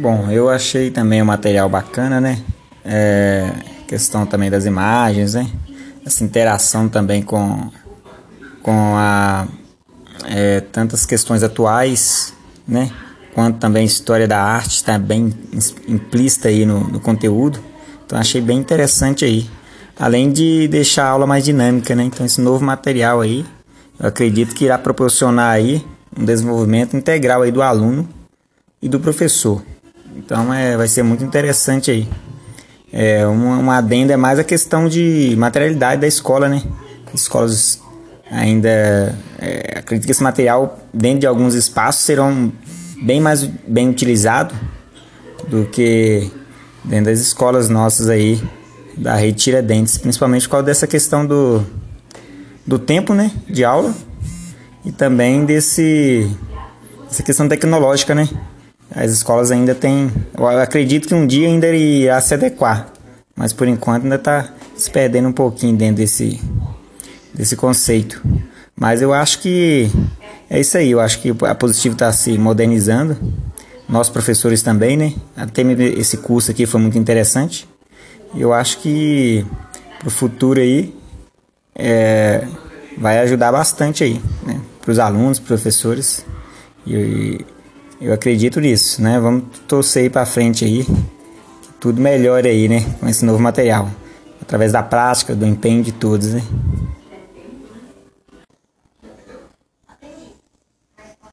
Bom, eu achei também o material bacana, né? É, questão também das imagens, né? Essa interação também com, com a, é, tantas questões atuais, né? Quanto também história da arte está bem implícita aí no, no conteúdo. Então achei bem interessante aí. Além de deixar a aula mais dinâmica, né? Então esse novo material aí, eu acredito que irá proporcionar aí um desenvolvimento integral aí do aluno e do professor. Então é, vai ser muito interessante aí. É, adenda é mais a questão de materialidade da escola, né? Escolas ainda é, acredito que esse material dentro de alguns espaços serão bem mais bem utilizado do que dentro das escolas nossas aí da rede Tiradentes, principalmente por causa dessa questão do, do tempo, né, de aula e também desse essa questão tecnológica, né? As escolas ainda têm, eu acredito que um dia ainda irá se adequar, mas por enquanto ainda está se perdendo um pouquinho dentro desse desse conceito. Mas eu acho que é isso aí, eu acho que a Positivo está se modernizando. Nossos professores também, né? Até esse curso aqui foi muito interessante. Eu acho que para o futuro aí é, vai ajudar bastante aí, né? Para os alunos, professores. E eu acredito nisso, né? Vamos torcer aí para frente aí, que tudo melhore aí, né? Com esse novo material, através da prática, do empenho de todos, né?